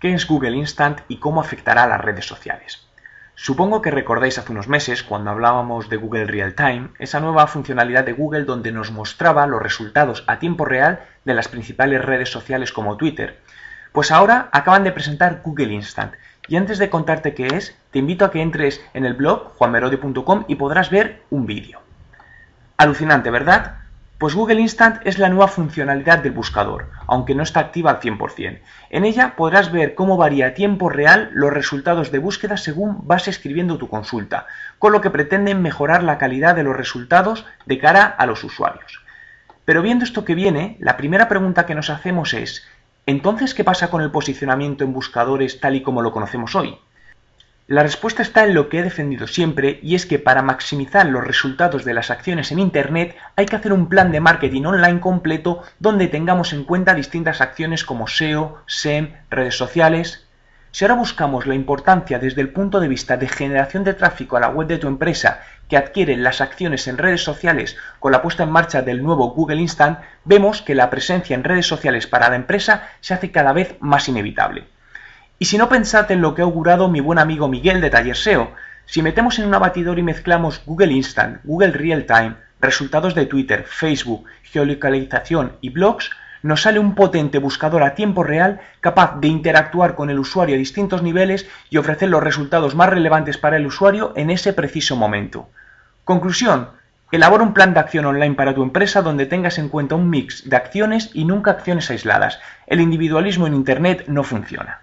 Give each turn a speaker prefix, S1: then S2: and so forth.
S1: qué es Google Instant y cómo afectará a las redes sociales. Supongo que recordáis hace unos meses, cuando hablábamos de Google Real Time, esa nueva funcionalidad de Google donde nos mostraba los resultados a tiempo real de las principales redes sociales como Twitter. Pues ahora acaban de presentar Google Instant, y antes de contarte qué es, te invito a que entres en el blog juanmerode.com y podrás ver un vídeo. Alucinante, ¿verdad? Pues Google Instant es la nueva funcionalidad del buscador, aunque no está activa al 100%. En ella podrás ver cómo varía a tiempo real los resultados de búsqueda según vas escribiendo tu consulta, con lo que pretenden mejorar la calidad de los resultados de cara a los usuarios. Pero viendo esto que viene, la primera pregunta que nos hacemos es, ¿entonces qué pasa con el posicionamiento en buscadores tal y como lo conocemos hoy? La respuesta está en lo que he defendido siempre y es que para maximizar los resultados de las acciones en Internet hay que hacer un plan de marketing online completo donde tengamos en cuenta distintas acciones como SEO, SEM, redes sociales. Si ahora buscamos la importancia desde el punto de vista de generación de tráfico a la web de tu empresa que adquieren las acciones en redes sociales con la puesta en marcha del nuevo Google Instant, vemos que la presencia en redes sociales para la empresa se hace cada vez más inevitable. Y si no pensad en lo que ha augurado mi buen amigo Miguel de Taller SEO, si metemos en un abatidor y mezclamos Google Instant, Google Real Time, resultados de Twitter, Facebook, geolocalización y blogs, nos sale un potente buscador a tiempo real capaz de interactuar con el usuario a distintos niveles y ofrecer los resultados más relevantes para el usuario en ese preciso momento. Conclusión. Elabora un plan de acción online para tu empresa donde tengas en cuenta un mix de acciones y nunca acciones aisladas. El individualismo en Internet no funciona.